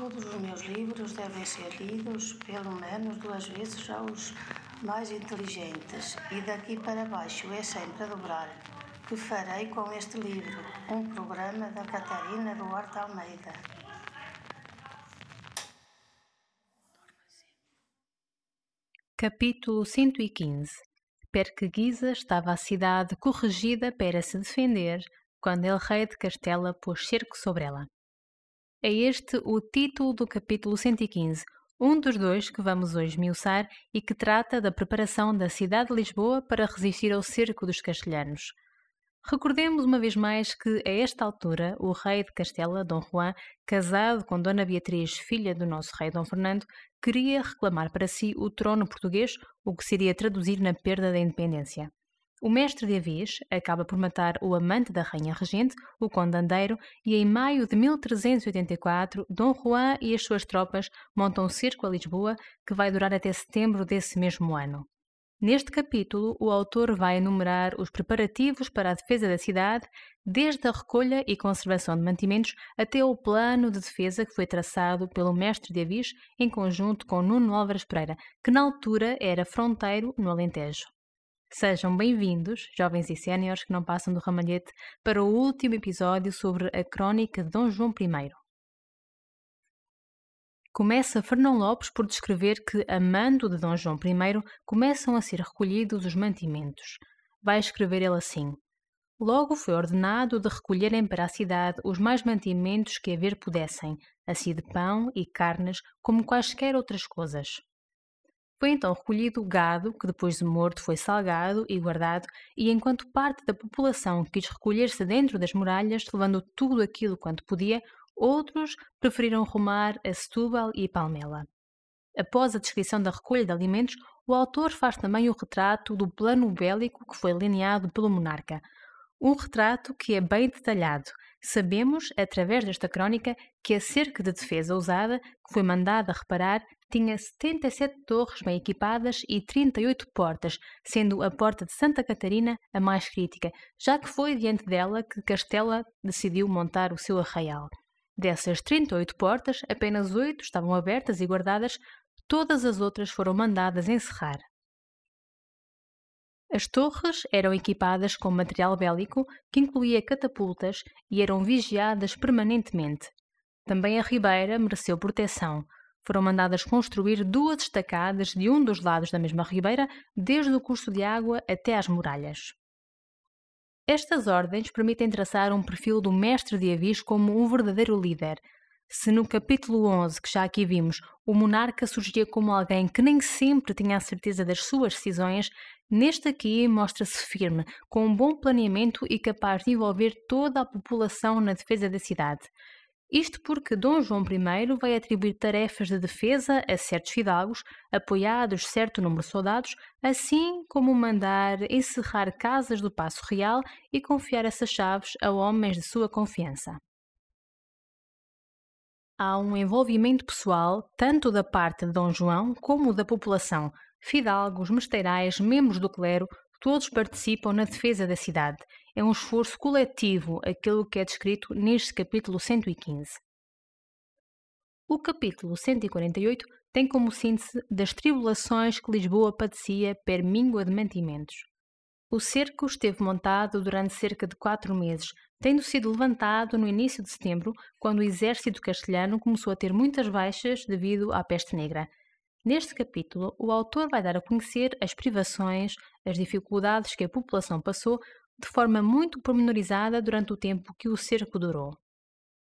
Todos os meus livros devem ser lidos pelo menos duas vezes aos mais inteligentes, e daqui para baixo é sempre a dobrar. Que farei com este livro? Um programa da Catarina Duarte Almeida. Capítulo 115 Perque Guisa estava a cidade corrigida para se defender, quando el rei de Castela pôs cerco sobre ela. É este o título do capítulo 115, um dos dois que vamos hoje miuçar e que trata da preparação da cidade de Lisboa para resistir ao cerco dos castelhanos. Recordemos uma vez mais que, a esta altura, o rei de Castela, Dom Juan, casado com Dona Beatriz, filha do nosso rei Dom Fernando, queria reclamar para si o trono português, o que seria traduzir na perda da independência. O mestre de Avis acaba por matar o amante da rainha regente, o conde Andeiro, e em maio de 1384, Dom Juan e as suas tropas montam um cerco a Lisboa que vai durar até setembro desse mesmo ano. Neste capítulo, o autor vai enumerar os preparativos para a defesa da cidade, desde a recolha e conservação de mantimentos até o plano de defesa que foi traçado pelo mestre de Avis em conjunto com Nuno Álvares Pereira, que na altura era fronteiro no Alentejo. Sejam bem-vindos, jovens e séniores que não passam do ramalhete, para o último episódio sobre a crónica de Dom João I. Começa Fernão Lopes por descrever que, a mando de Dom João I, começam a ser recolhidos os mantimentos. Vai escrever ele assim: Logo foi ordenado de recolherem para a cidade os mais mantimentos que haver pudessem, assim de pão e carnes, como quaisquer outras coisas. Foi então recolhido o gado, que depois de morto foi salgado e guardado, e enquanto parte da população quis recolher-se dentro das muralhas, levando tudo aquilo quanto podia, outros preferiram rumar a Setúbal e Palmela. Após a descrição da recolha de alimentos, o autor faz também o retrato do plano bélico que foi lineado pelo monarca. Um retrato que é bem detalhado. Sabemos, através desta crónica, que a cerca de defesa usada, que foi mandada reparar, tinha 77 torres bem equipadas e 38 portas, sendo a porta de Santa Catarina a mais crítica, já que foi diante dela que Castela decidiu montar o seu arraial. Dessas 38 portas, apenas oito estavam abertas e guardadas, todas as outras foram mandadas encerrar. As torres eram equipadas com material bélico que incluía catapultas e eram vigiadas permanentemente. Também a ribeira mereceu proteção, foram mandadas construir duas estacadas de um dos lados da mesma ribeira, desde o curso de água até às muralhas. Estas ordens permitem traçar um perfil do mestre de Avis como um verdadeiro líder. Se no capítulo 11, que já aqui vimos, o monarca surgia como alguém que nem sempre tinha a certeza das suas decisões, neste aqui mostra-se firme, com um bom planeamento e capaz de envolver toda a população na defesa da cidade. Isto porque Dom João I vai atribuir tarefas de defesa a certos fidalgos, apoiados certo número de soldados, assim como mandar encerrar casas do Paço Real e confiar essas chaves a homens de sua confiança. Há um envolvimento pessoal tanto da parte de Dom João como da população, fidalgos, mesteirais, membros do clero, todos participam na defesa da cidade é um esforço coletivo aquilo que é descrito neste capítulo 115. O capítulo 148 tem como síntese das tribulações que Lisboa padecia per míngua de mantimentos. O cerco esteve montado durante cerca de quatro meses, tendo sido levantado no início de setembro, quando o exército castelhano começou a ter muitas baixas devido à peste negra. Neste capítulo, o autor vai dar a conhecer as privações, as dificuldades que a população passou de forma muito pormenorizada durante o tempo que o cerco durou.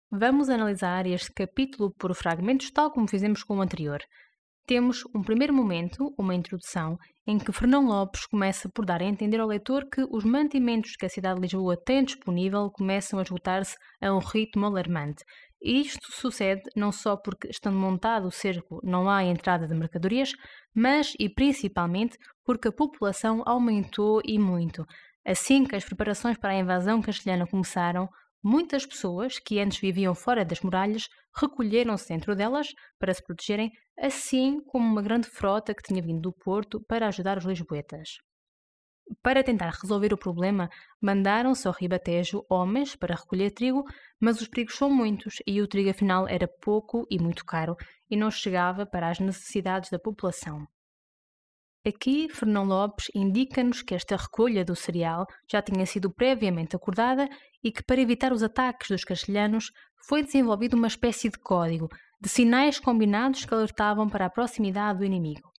Vamos analisar este capítulo por fragmentos, tal como fizemos com o anterior. Temos um primeiro momento, uma introdução, em que Fernão Lopes começa por dar a entender ao leitor que os mantimentos que a cidade de Lisboa tem disponível começam a esgotar-se a um ritmo alarmante. Isto sucede não só porque, estando montado o cerco, não há entrada de mercadorias, mas e principalmente porque a população aumentou e muito. Assim que as preparações para a invasão castelhana começaram, muitas pessoas que antes viviam fora das muralhas recolheram-se dentro delas para se protegerem, assim como uma grande frota que tinha vindo do Porto para ajudar os lisboetas. Para tentar resolver o problema, mandaram-se ao ribatejo homens para recolher trigo, mas os perigos são muitos e o trigo afinal era pouco e muito caro e não chegava para as necessidades da população. Aqui, Fernão Lopes indica-nos que esta recolha do cereal já tinha sido previamente acordada e que, para evitar os ataques dos castelhanos, foi desenvolvido uma espécie de código de sinais combinados que alertavam para a proximidade do inimigo.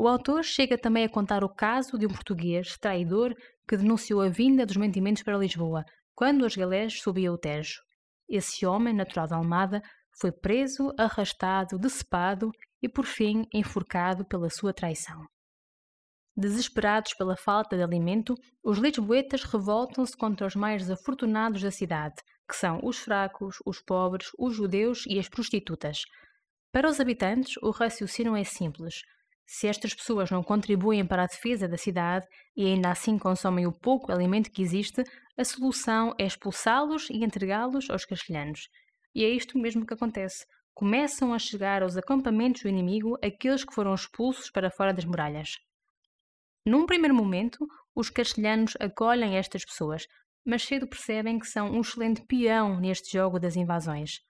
O autor chega também a contar o caso de um português traidor que denunciou a vinda dos mantimentos para Lisboa, quando os galés subiam o Tejo. Esse homem, natural de Almada, foi preso, arrastado, decepado e, por fim, enforcado pela sua traição. Desesperados pela falta de alimento, os lisboetas revoltam-se contra os mais desafortunados da cidade, que são os fracos, os pobres, os judeus e as prostitutas. Para os habitantes, o raciocínio é simples. Se estas pessoas não contribuem para a defesa da cidade e ainda assim consomem o pouco alimento que existe, a solução é expulsá-los e entregá-los aos castelhanos. E é isto mesmo que acontece. Começam a chegar aos acampamentos do inimigo aqueles que foram expulsos para fora das muralhas. Num primeiro momento, os castelhanos acolhem estas pessoas, mas cedo percebem que são um excelente peão neste jogo das invasões.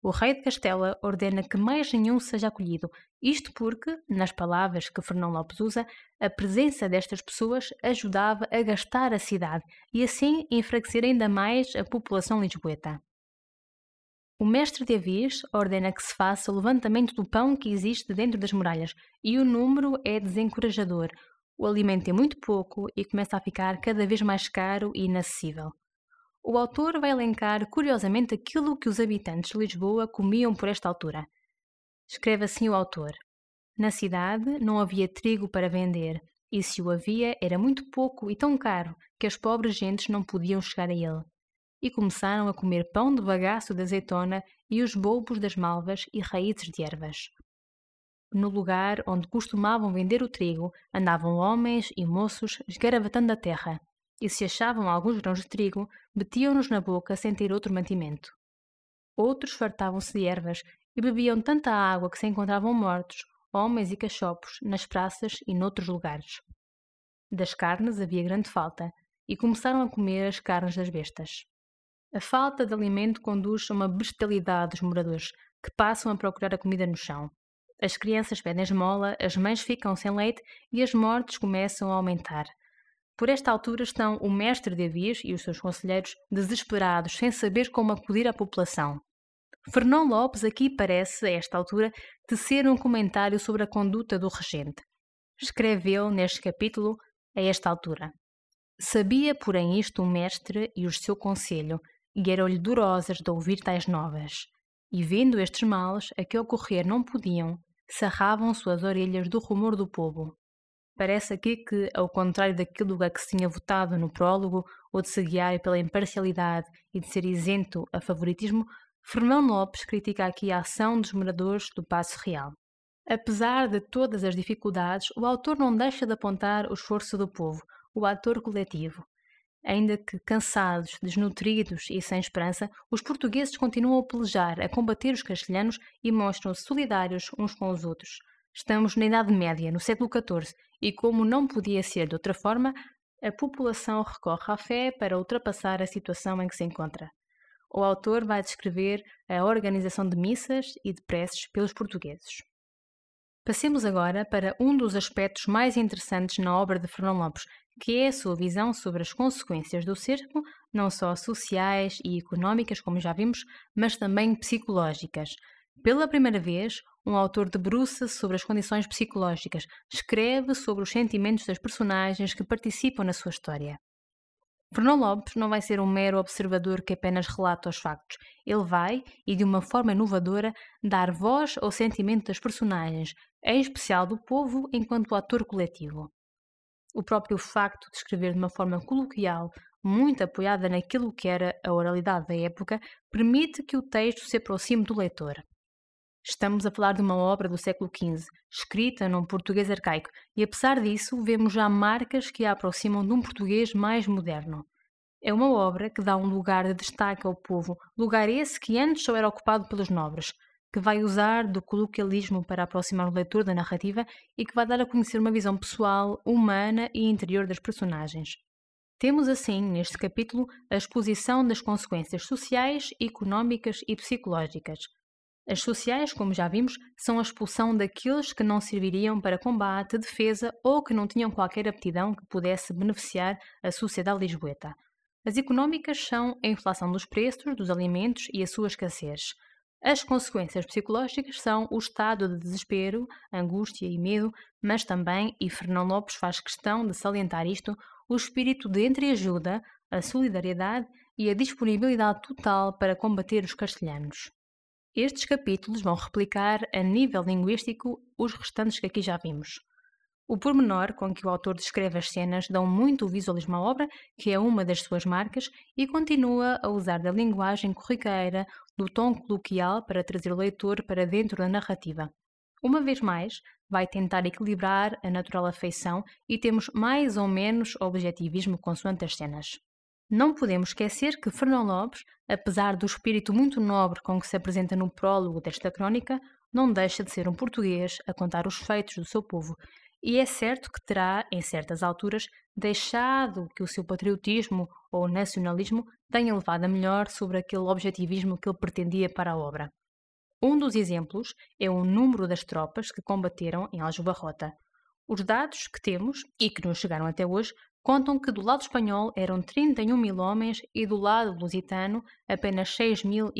O rei de Castela ordena que mais nenhum seja acolhido, isto porque, nas palavras que Fernão Lopes usa, a presença destas pessoas ajudava a gastar a cidade e assim enfraquecer ainda mais a população lisboeta. O mestre de Avis ordena que se faça o levantamento do pão que existe dentro das muralhas e o número é desencorajador. O alimento é muito pouco e começa a ficar cada vez mais caro e inacessível. O autor vai elencar curiosamente aquilo que os habitantes de Lisboa comiam por esta altura. Escreve assim o autor: Na cidade não havia trigo para vender, e se o havia era muito pouco e tão caro que as pobres gentes não podiam chegar a ele e começaram a comer pão de bagaço de azeitona e os bulbos das malvas e raízes de ervas. No lugar onde costumavam vender o trigo, andavam homens e moços esgaravatando a terra, e se achavam alguns grãos de trigo, metiam-nos na boca sem ter outro mantimento. Outros fartavam-se de ervas e bebiam tanta água que se encontravam mortos, homens e cachopos, nas praças e noutros lugares. Das carnes havia grande falta, e começaram a comer as carnes das bestas. A falta de alimento conduz a uma bestialidade dos moradores, que passam a procurar a comida no chão. As crianças pedem esmola, as mães ficam sem leite e as mortes começam a aumentar. Por esta altura estão o mestre de avias e os seus conselheiros desesperados, sem saber como acudir à população. Fernão Lopes aqui parece, a esta altura, tecer um comentário sobre a conduta do regente. Escreveu neste capítulo, a esta altura. Sabia, porém, isto o mestre e o seu conselho, e eram-lhe durosas de ouvir tais novas. E vendo estes males, a que ocorrer não podiam, sarravam suas orelhas do rumor do povo. Parece aqui que, ao contrário daquilo a que se tinha votado no prólogo, ou de se guiar pela imparcialidade e de ser isento a favoritismo, Fernão Lopes critica aqui a ação dos moradores do Passo Real. Apesar de todas as dificuldades, o autor não deixa de apontar o esforço do povo, o ator coletivo, Ainda que cansados, desnutridos e sem esperança, os portugueses continuam a pelejar, a combater os castelhanos e mostram-se solidários uns com os outros. Estamos na Idade Média, no século XIV, e como não podia ser de outra forma, a população recorre à fé para ultrapassar a situação em que se encontra. O autor vai descrever a organização de missas e de preces pelos portugueses. Passemos agora para um dos aspectos mais interessantes na obra de Fernão Lopes, que é a sua visão sobre as consequências do cerco, não só sociais e económicas, como já vimos, mas também psicológicas. Pela primeira vez, um autor debruça-se sobre as condições psicológicas, escreve sobre os sentimentos das personagens que participam na sua história. Fernão Lopes não vai ser um mero observador que apenas relata os factos. Ele vai, e de uma forma inovadora, dar voz ao sentimento das personagens, em especial do povo enquanto ator coletivo. O próprio facto de escrever de uma forma coloquial, muito apoiada naquilo que era a oralidade da época, permite que o texto se aproxime do leitor. Estamos a falar de uma obra do século XV, escrita num português arcaico, e apesar disso, vemos já marcas que a aproximam de um português mais moderno. É uma obra que dá um lugar de destaque ao povo, lugar esse que antes só era ocupado pelos nobres. que vai usar do coloquialismo para aproximar o leitor da narrativa e que vai dar a conhecer uma visão pessoal, humana e interior das personagens. Temos assim, neste capítulo, a exposição das consequências sociais, económicas e psicológicas. As sociais, como já vimos, são a expulsão daqueles que não serviriam para combate, defesa ou que não tinham qualquer aptidão que pudesse beneficiar a sociedade lisboeta. As económicas são a inflação dos preços dos alimentos e a sua escassez. As consequências psicológicas são o estado de desespero, angústia e medo, mas também, e Fernão Lopes faz questão de salientar isto, o espírito de entreajuda, a solidariedade e a disponibilidade total para combater os castelhanos. Estes capítulos vão replicar a nível linguístico os restantes que aqui já vimos. O pormenor com que o autor descreve as cenas dão muito visualismo à obra, que é uma das suas marcas, e continua a usar da linguagem corriqueira, do tom coloquial para trazer o leitor para dentro da narrativa. Uma vez mais, vai tentar equilibrar a natural afeição e temos mais ou menos objetivismo consoante as cenas. Não podemos esquecer que Fernão Lopes, apesar do espírito muito nobre com que se apresenta no prólogo desta crónica, não deixa de ser um português a contar os feitos do seu povo e é certo que terá, em certas alturas, deixado que o seu patriotismo ou nacionalismo tenha levado a melhor sobre aquele objetivismo que ele pretendia para a obra. Um dos exemplos é o número das tropas que combateram em Aljubarrota. Os dados que temos, e que nos chegaram até hoje, contam que do lado espanhol eram 31 mil homens e do lado lusitano apenas 6.500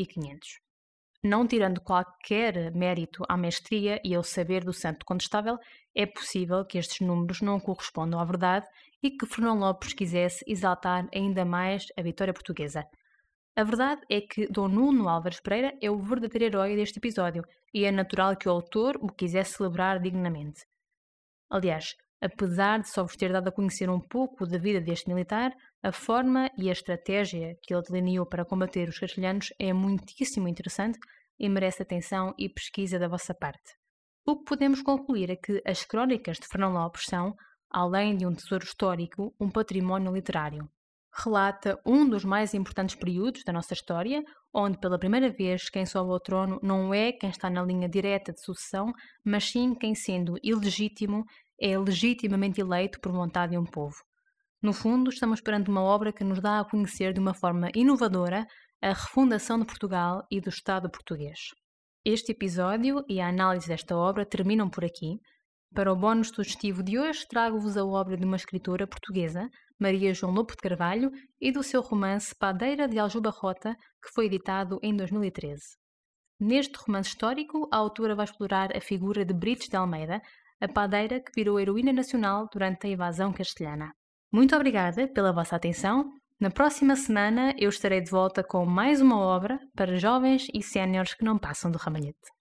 não tirando qualquer mérito à mestria e ao saber do santo contestável, é possível que estes números não correspondam à verdade e que Fernão Lopes quisesse exaltar ainda mais a vitória portuguesa. A verdade é que Dom Nuno Álvares Pereira é o verdadeiro herói deste episódio e é natural que o autor o quisesse celebrar dignamente. Aliás, apesar de só vos ter dado a conhecer um pouco da vida deste militar, a forma e a estratégia que ele delineou para combater os castelhanos é muitíssimo interessante e merece atenção e pesquisa da vossa parte. O que podemos concluir é que as crónicas de Fernão Lopes são, além de um tesouro histórico, um património literário. Relata um dos mais importantes períodos da nossa história, onde pela primeira vez quem sobe ao trono não é quem está na linha direta de sucessão, mas sim quem, sendo ilegítimo, é legitimamente eleito por vontade de um povo. No fundo, estamos perante uma obra que nos dá a conhecer de uma forma inovadora a refundação de Portugal e do Estado português. Este episódio e a análise desta obra terminam por aqui. Para o bónus sugestivo de hoje, trago-vos a obra de uma escritora portuguesa, Maria João Lopo de Carvalho, e do seu romance Padeira de Aljubarrota, que foi editado em 2013. Neste romance histórico, a autora vai explorar a figura de Brites de Almeida, a padeira que virou heroína nacional durante a invasão castelhana. Muito obrigada pela vossa atenção. Na próxima semana eu estarei de volta com mais uma obra para jovens e séniores que não passam do ramalhete.